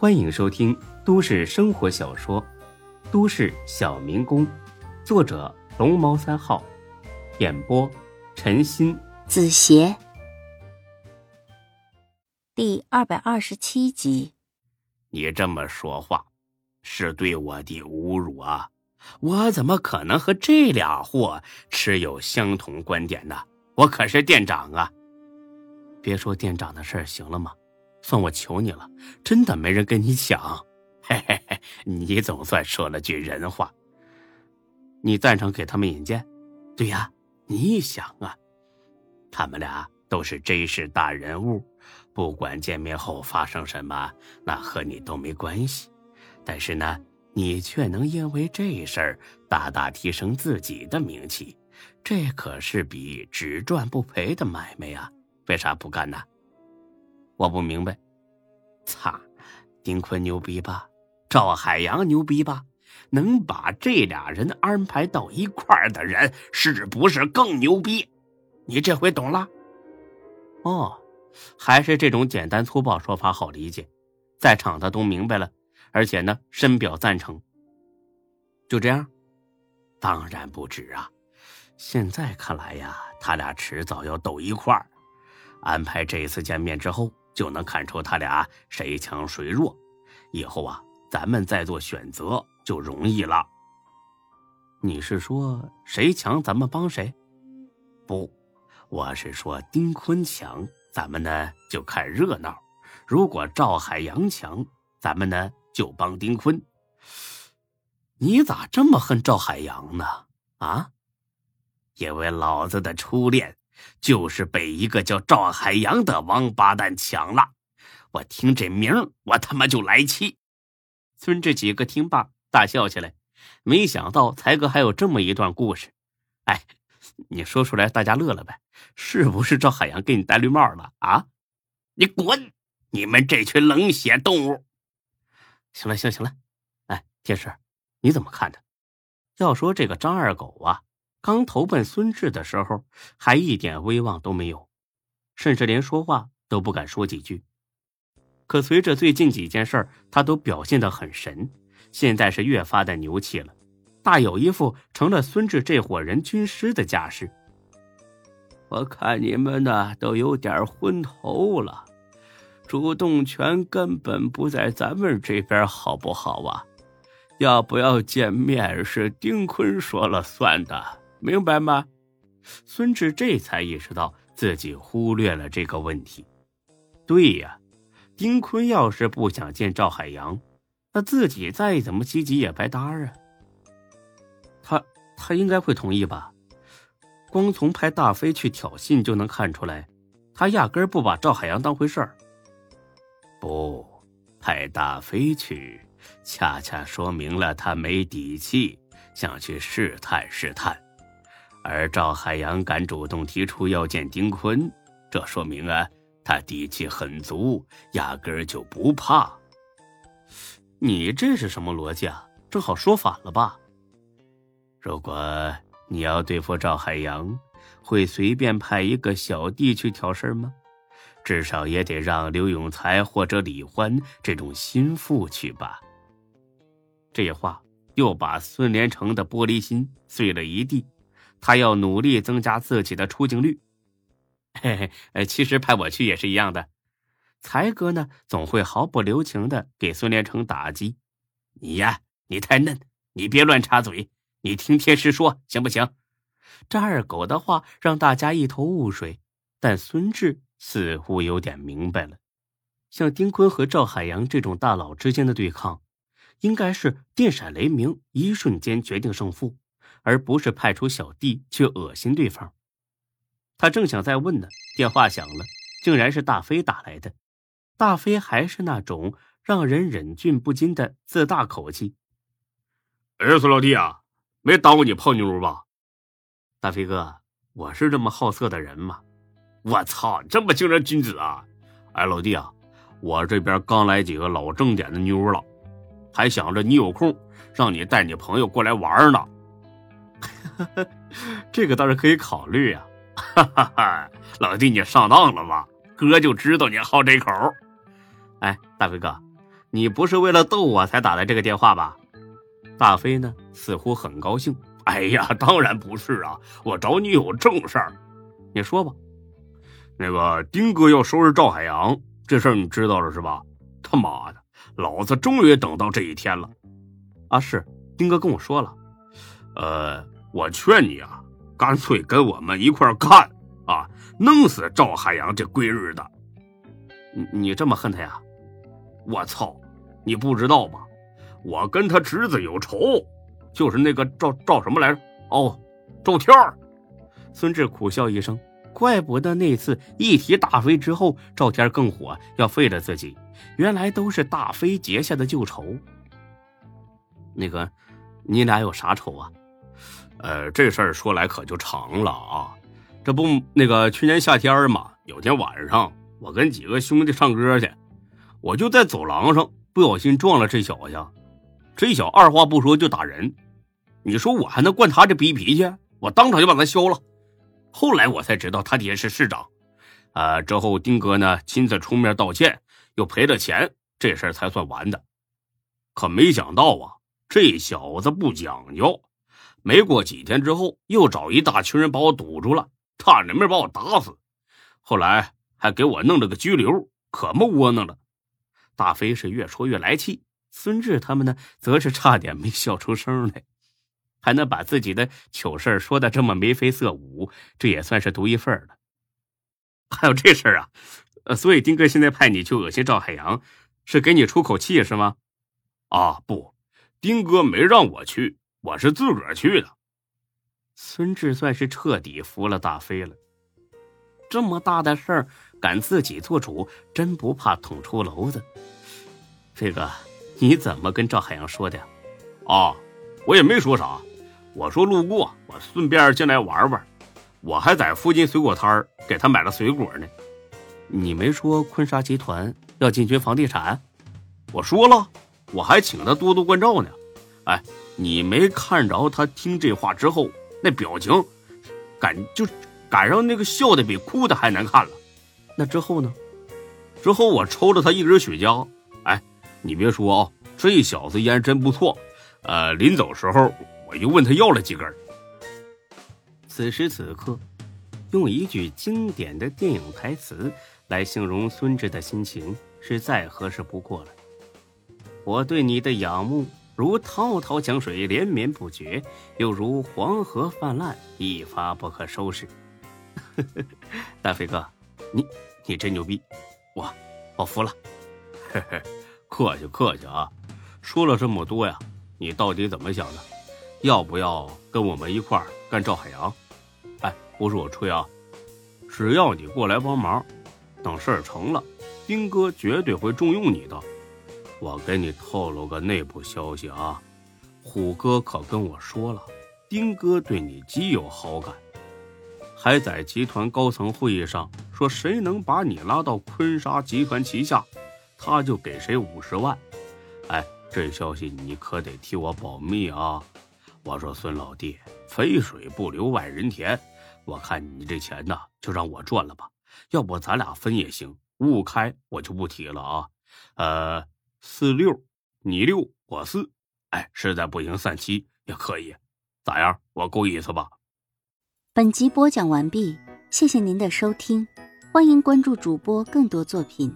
欢迎收听都市生活小说《都市小民工》，作者龙猫三号，演播陈鑫、子邪，第二百二十七集。你这么说话，是对我的侮辱啊！我怎么可能和这俩货持有相同观点呢？我可是店长啊！别说店长的事儿，行了吗？算我求你了，真的没人跟你抢。嘿嘿嘿，你总算说了句人话。你赞成给他们引荐？对呀，你想啊，他们俩都是真是大人物，不管见面后发生什么，那和你都没关系。但是呢，你却能因为这事儿大大提升自己的名气，这可是笔只赚不赔的买卖呀！为啥不干呢？我不明白。擦，丁坤牛逼吧？赵海洋牛逼吧？能把这俩人安排到一块儿的人，是不是更牛逼？你这回懂了？哦，还是这种简单粗暴说法好理解，在场的都明白了，而且呢，深表赞成。就这样？当然不止啊！现在看来呀，他俩迟早要斗一块儿。安排这一次见面之后。就能看出他俩谁强谁弱，以后啊，咱们再做选择就容易了。你是说谁强咱们帮谁？不，我是说丁坤强，咱们呢就看热闹；如果赵海洋强，咱们呢就帮丁坤。你咋这么恨赵海洋呢？啊？因为老子的初恋。就是被一个叫赵海洋的王八蛋抢了，我听这名我他妈就来气。孙志几个听罢大笑起来，没想到才哥还有这么一段故事。哎，你说出来大家乐了呗？是不是赵海洋给你戴绿帽了啊？你滚！你们这群冷血动物！行了，行行了。哎，天师，你怎么看的？要说这个张二狗啊。刚投奔孙志的时候，还一点威望都没有，甚至连说话都不敢说几句。可随着最近几件事他都表现得很神，现在是越发的牛气了，大有一副成了孙志这伙人军师的架势。我看你们呢都有点昏头了，主动权根本不在咱们这边，好不好啊？要不要见面是丁坤说了算的。明白吗？孙志这才意识到自己忽略了这个问题。对呀，丁坤要是不想见赵海洋，那自己再怎么积极也白搭啊。他他应该会同意吧？光从派大飞去挑衅就能看出来，他压根不把赵海洋当回事儿。不，派大飞去，恰恰说明了他没底气，想去试探试探。而赵海洋敢主动提出要见丁坤，这说明啊，他底气很足，压根儿就不怕。你这是什么逻辑啊？正好说反了吧？如果你要对付赵海洋，会随便派一个小弟去挑事吗？至少也得让刘永才或者李欢这种心腹去吧。这话又把孙连成的玻璃心碎了一地。他要努力增加自己的出镜率。嘿嘿，呃，其实派我去也是一样的。才哥呢，总会毫不留情的给孙连成打击。你呀，你太嫩，你别乱插嘴，你听天师说行不行？这二狗的话让大家一头雾水，但孙志似乎有点明白了。像丁坤和赵海洋这种大佬之间的对抗，应该是电闪雷鸣，一瞬间决定胜负。而不是派出小弟去恶心对方。他正想再问呢，电话响了，竟然是大飞打来的。大飞还是那种让人忍俊不禁的自大口气：“哎，孙老弟啊，没耽误你泡妞吧？”大飞哥，我是这么好色的人吗？我操，这么正人君子啊！哎，老弟啊，我这边刚来几个老正点的妞了，还想着你有空，让你带你朋友过来玩呢。这个倒是可以考虑呀，哈哈哈！老弟，你上当了吧？哥就知道你好这口。哎，大飞哥，你不是为了逗我才打的这个电话吧？大飞呢，似乎很高兴。哎呀，当然不是啊，我找你有正事儿。你说吧。那个丁哥要收拾赵海洋这事儿，你知道了是吧？他妈的，老子终于等到这一天了。啊，是丁哥跟我说了。呃，我劝你啊，干脆跟我们一块干啊，弄死赵海洋这龟日的。你你这么恨他呀？我操，你不知道吗？我跟他侄子有仇，就是那个赵赵什么来着？哦，赵天儿。孙志苦笑一声，怪不得那次一提大飞之后，赵天更火，要废了自己。原来都是大飞结下的旧仇。那个，你俩有啥仇啊？呃，这事儿说来可就长了啊。这不，那个去年夏天嘛，有天晚上，我跟几个兄弟唱歌去，我就在走廊上不小心撞了这小子。这小二话不说就打人，你说我还能惯他这逼脾气？我当场就把他削了。后来我才知道他爹是市长，呃，之后丁哥呢亲自出面道歉，又赔了钱，这事儿才算完的。可没想到啊，这小子不讲究，没过几天之后，又找一大群人把我堵住了，差点没把我打死。后来还给我弄了个拘留，可么窝囊了。大飞是越说越来气。孙志他们呢，则是差点没笑出声来，还能把自己的糗事说的这么眉飞色舞，这也算是独一份了。还有这事儿啊，呃，所以丁哥现在派你去恶心赵海洋，是给你出口气是吗？啊，不，丁哥没让我去，我是自个儿去的。孙志算是彻底服了大飞了，这么大的事儿敢自己做主，真不怕捅出篓子。这个。你怎么跟赵海洋说的呀？啊，我也没说啥，我说路过，我顺便进来玩玩。我还在附近水果摊给他买了水果呢。你没说坤沙集团要进军房地产？我说了，我还请他多多关照呢。哎，你没看着他听这话之后那表情，赶就赶上那个笑的比哭的还难看了。那之后呢？之后我抽了他一根雪茄。哎你别说啊，这小子烟真不错。呃，临走时候我又问他要了几根。此时此刻，用一句经典的电影台词来形容孙志的心情是再合适不过了。我对你的仰慕如滔滔江水连绵不绝，又如黄河泛滥一发不可收拾。大飞哥，你你真牛逼，我我服了。嘿嘿。客气客气啊，说了这么多呀，你到底怎么想的？要不要跟我们一块儿干赵海洋？哎，不是我吹啊，只要你过来帮忙，等事儿成了，丁哥绝对会重用你的。我给你透露个内部消息啊，虎哥可跟我说了，丁哥对你极有好感，还在集团高层会议上说，谁能把你拉到坤沙集团旗下。他就给谁五十万，哎，这消息你可得替我保密啊！我说孙老弟，肥水不流外人田，我看你这钱呢，就让我赚了吧，要不咱俩分也行，五五开我就不提了啊。呃，四六，你六我四，哎，实在不行三七也可以，咋样？我够意思吧？本集播讲完毕，谢谢您的收听，欢迎关注主播更多作品。